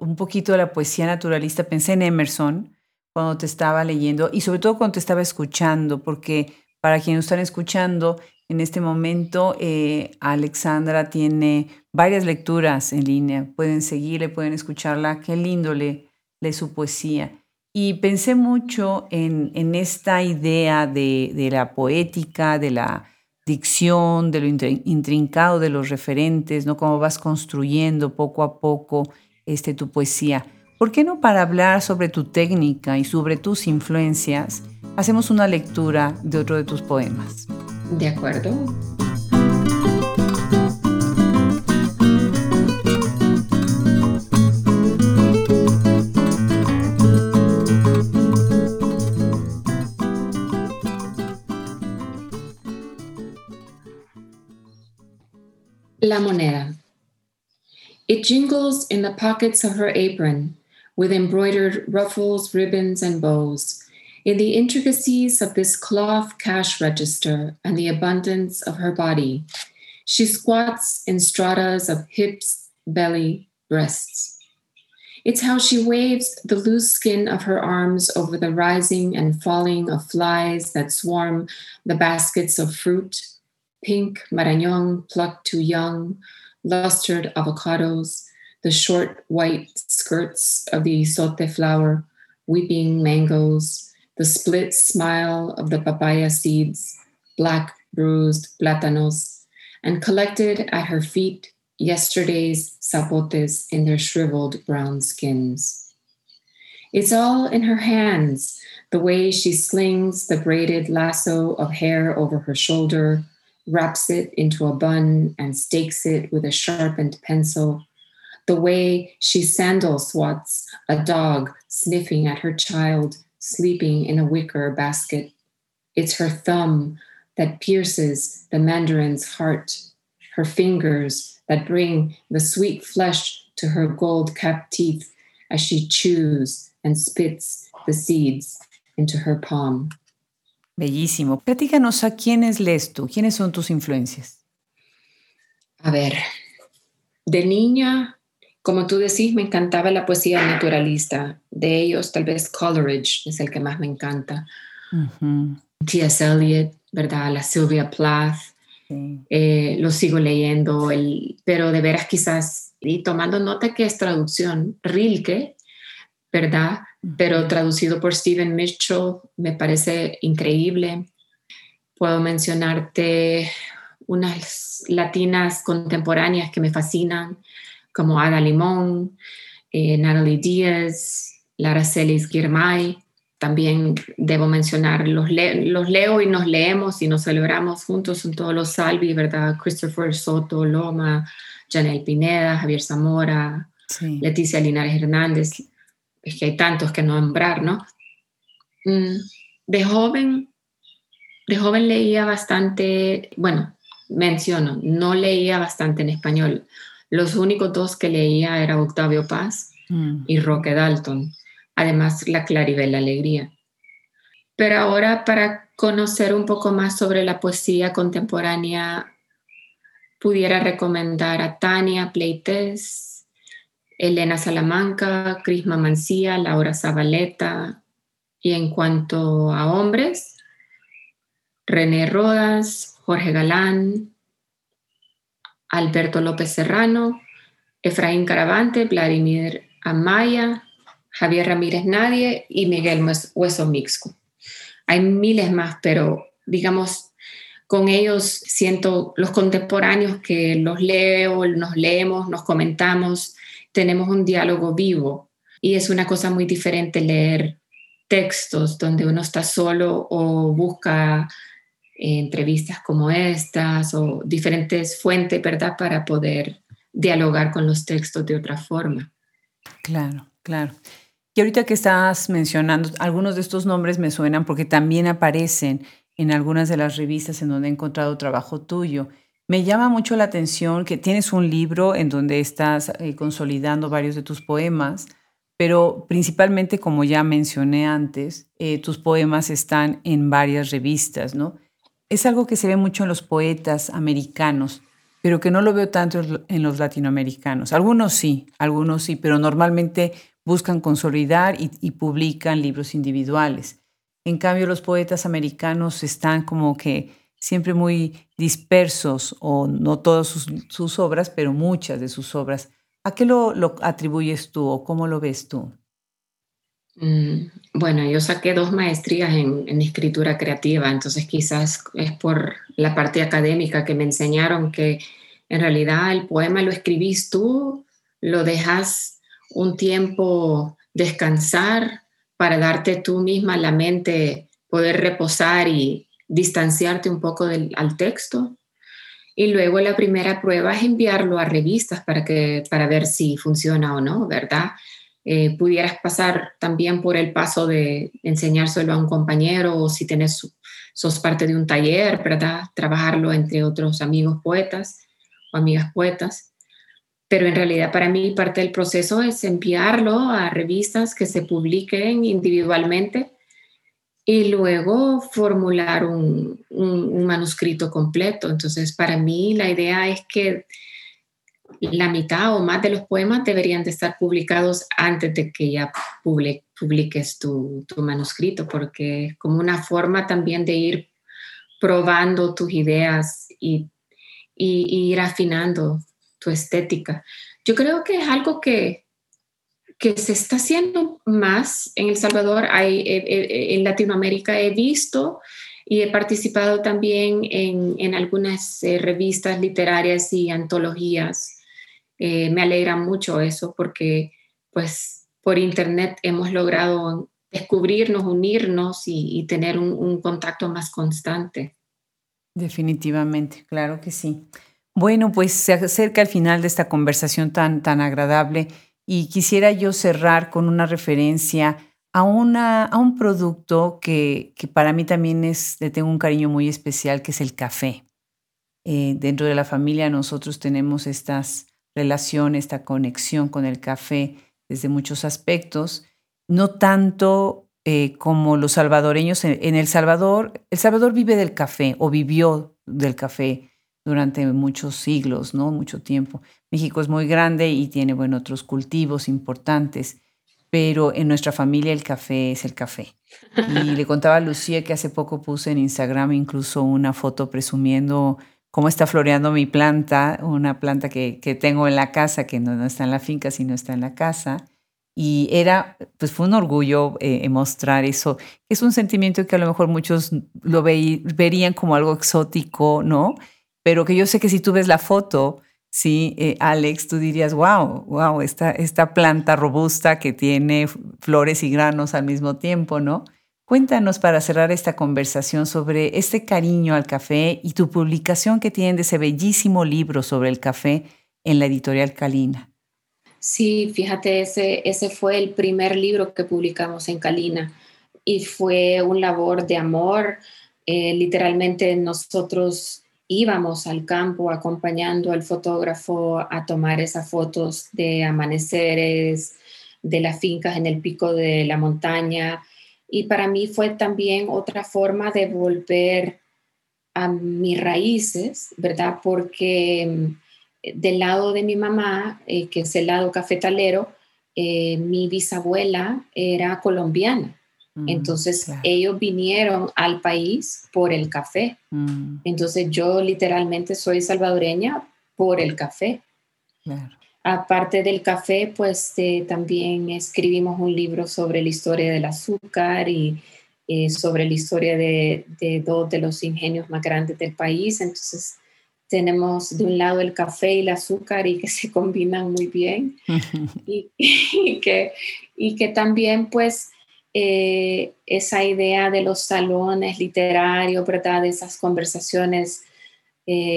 un poquito de la poesía naturalista. Pensé en Emerson cuando te estaba leyendo y sobre todo cuando te estaba escuchando, porque para quienes están escuchando, en este momento eh, Alexandra tiene varias lecturas en línea. Pueden seguirle, pueden escucharla. Qué lindo lee, su poesía. Y pensé mucho en, en esta idea de, de la poética, de la dicción, de lo intrincado de los referentes, ¿no? Cómo vas construyendo poco a poco este, tu poesía. ¿Por qué no para hablar sobre tu técnica y sobre tus influencias, hacemos una lectura de otro de tus poemas?
De acuerdo. La moneda. It jingles in the pockets of her apron with embroidered ruffles, ribbons, and bows, in the intricacies of this cloth cash register and the abundance of her body. She squats in stratas of hips, belly, breasts. It's how she waves the loose skin of her arms over the rising and falling of flies that swarm the baskets of fruit pink marañón plucked too young, lustered avocados, the short white skirts of the sote flower, weeping mangoes, the split smile of the papaya seeds, black bruised platanos, and collected at her feet yesterday's zapotes in their shriveled brown skins. It's all in her hands, the way she slings the braided lasso of hair over her shoulder, wraps it into a bun and stakes it with a sharpened pencil, the way she sandal swats a dog sniffing at her child sleeping in a wicker basket. It's her thumb that pierces the mandarin's heart, her fingers that bring the sweet flesh to her gold capped teeth as she chews and spits the seeds into her palm.
Bellísimo. Platícanos a quiénes lees tú, quiénes son tus influencias.
A ver, de niña, como tú decís, me encantaba la poesía naturalista. De ellos, tal vez Coleridge es el que más me encanta. T.S. Eliot, ¿verdad? La Sylvia Plath. Eh, lo sigo leyendo, el, pero de veras quizás, y tomando nota que es traducción, Rilke, ¿verdad? Pero traducido por Stephen Mitchell, me parece increíble. Puedo mencionarte unas latinas contemporáneas que me fascinan, como Ada Limón, eh, Natalie Díaz, Lara Celis Girmay. También debo mencionar, los, los leo y nos leemos y nos celebramos juntos en todos los Salvi, ¿verdad? Christopher Soto, Loma, Janel Pineda, Javier Zamora, Leticia Linares Hernández. Es que hay tantos que nombrar, ¿no? Mm, de joven, de joven leía bastante, bueno, menciono, no leía bastante en español. Los únicos dos que leía era Octavio Paz mm. y Roque Dalton, además La Claribel la Alegría. Pero ahora para conocer un poco más sobre la poesía contemporánea, pudiera recomendar a Tania Pleites, Elena Salamanca, Crisma Mancía, Laura Zabaleta. Y en cuanto a hombres, René Rodas, Jorge Galán, Alberto López Serrano, Efraín Caravante, Vladimir Amaya, Javier Ramírez Nadie y Miguel Hueso Mixco. Hay miles más, pero digamos, con ellos siento los contemporáneos que los leo, nos leemos, nos comentamos, tenemos un diálogo vivo y es una cosa muy diferente leer textos donde uno está solo o busca entrevistas como estas o diferentes fuentes, ¿verdad? Para poder dialogar con los textos de otra forma.
Claro, claro. Y ahorita que estás mencionando, algunos de estos nombres me suenan porque también aparecen en algunas de las revistas en donde he encontrado trabajo tuyo. Me llama mucho la atención que tienes un libro en donde estás eh, consolidando varios de tus poemas, pero principalmente, como ya mencioné antes, eh, tus poemas están en varias revistas, ¿no? Es algo que se ve mucho en los poetas americanos, pero que no lo veo tanto en los latinoamericanos. Algunos sí, algunos sí, pero normalmente buscan consolidar y, publican libros individuales. En cambio, los poetas americanos están como que siempre muy dispersos, o no todas sus, obras, pero muchas de sus obras. ¿A qué lo, lo atribuyes tú o cómo lo ves tú?
Mm, bueno, yo saqué dos maestrías en, escritura creativa, entonces quizás es por la parte académica que me enseñaron que en realidad el poema lo escribís tú, lo dejas un tiempo descansar para darte tú misma la mente, poder reposar y distanciarte un poco del, al texto. Y luego la primera prueba es enviarlo a revistas para, que, para ver si funciona o no, ¿verdad? Eh, pudieras pasar también por el paso de enseñárselo a un compañero o si tenés, sos parte de un taller, ¿verdad? Trabajarlo entre otros amigos poetas o amigas poetas. Pero en realidad para mí parte del proceso es enviarlo a revistas que se publiquen individualmente y luego formular un, un manuscrito completo. Entonces para mí la idea es que la mitad o más de los poemas deberían de estar publicados antes de que ya publiques tu, manuscrito, porque es como una forma también de ir probando tus ideas y, ir afinando tu estética. Yo creo que es algo que, que se está haciendo más en El Salvador, hay, en Latinoamérica he visto y he participado también en, algunas eh, revistas literarias y antologías eh, me alegra mucho eso porque pues por internet hemos logrado descubrirnos, unirnos y, tener un, contacto más constante.
Definitivamente, claro que sí. Bueno, pues se acerca el final de esta conversación tan, tan agradable y quisiera yo cerrar con una referencia a, a un producto que, que para mí también es, le tengo un cariño muy especial, que es el café. eh, dentro de la familia nosotros tenemos estas relaciones, esta conexión con el café desde muchos aspectos, no tanto eh, como los salvadoreños en, El Salvador. El Salvador vive del café o vivió del café durante muchos siglos, ¿no? Mucho tiempo. México es muy grande y tiene, bueno, otros cultivos importantes, pero en nuestra familia el café es el café. Y le <laughs> contaba a Lucía que hace poco puse en Instagram incluso una foto presumiendo cómo está floreando mi planta, una planta que, que tengo en la casa, que no, está en la finca, sino está en la casa. Y era, pues fue un orgullo eh, mostrar eso. Es un sentimiento que a lo mejor muchos lo verían como algo exótico, ¿no? Pero que yo sé que si tú ves la foto, sí, eh, Alex, tú dirías, wow, wow, esta, esta planta robusta que tiene flores y granos al mismo tiempo, ¿no? Cuéntanos para cerrar esta conversación sobre este cariño al café y tu publicación que tienen de ese bellísimo libro sobre el café en la editorial Calina.
Sí, fíjate, ese, ese fue el primer libro que publicamos en Calina y fue un labor de amor. Eh, literalmente nosotros íbamos al campo acompañando al fotógrafo a tomar esas fotos de amaneceres, de las fincas en el pico de la montaña y para mí fue también otra forma de volver a mis raíces, ¿verdad? Porque mm, del lado de mi mamá, eh, que es el lado cafetalero, eh, mi bisabuela era colombiana. Mm, Entonces ellos vinieron al país por el café. Mm. Entonces yo literalmente soy salvadoreña por el café. Claro. Aparte del café, pues eh, también escribimos un libro sobre la historia del azúcar y eh, sobre la historia de, dos de los ingenios más grandes del país. Entonces, tenemos de un lado el café y el azúcar y que <laughs> se combinan muy bien <laughs> y, que, y que también pues eh, esa idea de los salones literarios, ¿verdad? De esas conversaciones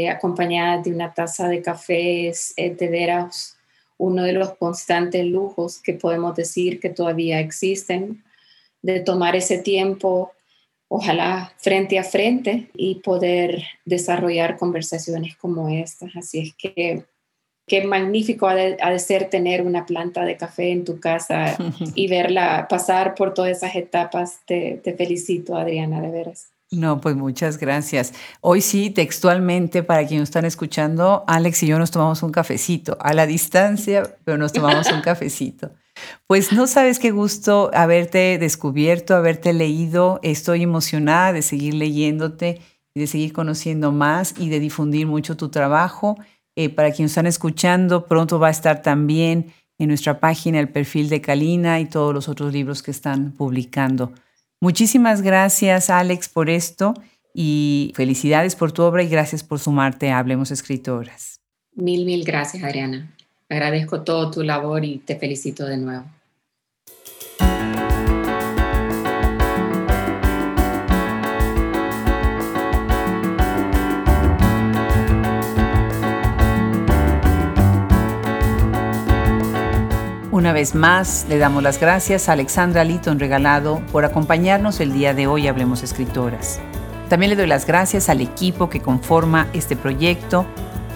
acompañadas de una taza de café es de veras uno de los constantes lujos que podemos decir que todavía existen, de tomar ese tiempo, ojalá frente a frente, y poder desarrollar conversaciones como estas. Así es que qué magnífico ha de, ser tener una planta de café en tu casa <laughs> y verla pasar por todas esas etapas. Te, te felicito, Adriana, de veras.
No, pues muchas gracias. Hoy sí, textualmente, para quienes están escuchando, Alex y yo nos tomamos un cafecito, a la distancia, pero nos tomamos un <laughs> cafecito. Pues no sabes qué gusto haberte descubierto, haberte leído. Estoy emocionada de seguir leyéndote y de seguir conociendo más y de difundir mucho tu trabajo. Eh, para quienes están escuchando, pronto va a estar también en nuestra página el perfil de Kalina y todos los otros libros que están publicando. Muchísimas gracias, Alex, por esto y felicidades por tu obra y gracias por sumarte a Hablemos Escritoras.
Mil, mil gracias, Adriana. Agradezco todo tu labor y te felicito de nuevo.
Una vez más, le damos las gracias a Alexandra Litton Regalado por acompañarnos el día de hoy Hablemos Escritoras. También le doy las gracias al equipo que conforma este proyecto,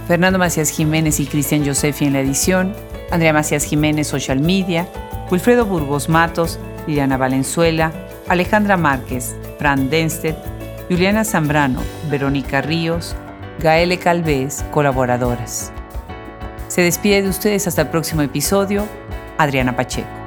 Fernando Macías Jiménez y Cristian Josefi en la edición, Andrea Macías Jiménez Social Media, Wilfredo Burgos Matos, Liliana Valenzuela, Alejandra Márquez, Fran Denstedt, Juliana Zambrano, Verónica Ríos, Gaele Calvez, colaboradoras. Se despide de ustedes hasta el próximo episodio Adriana Pacheco.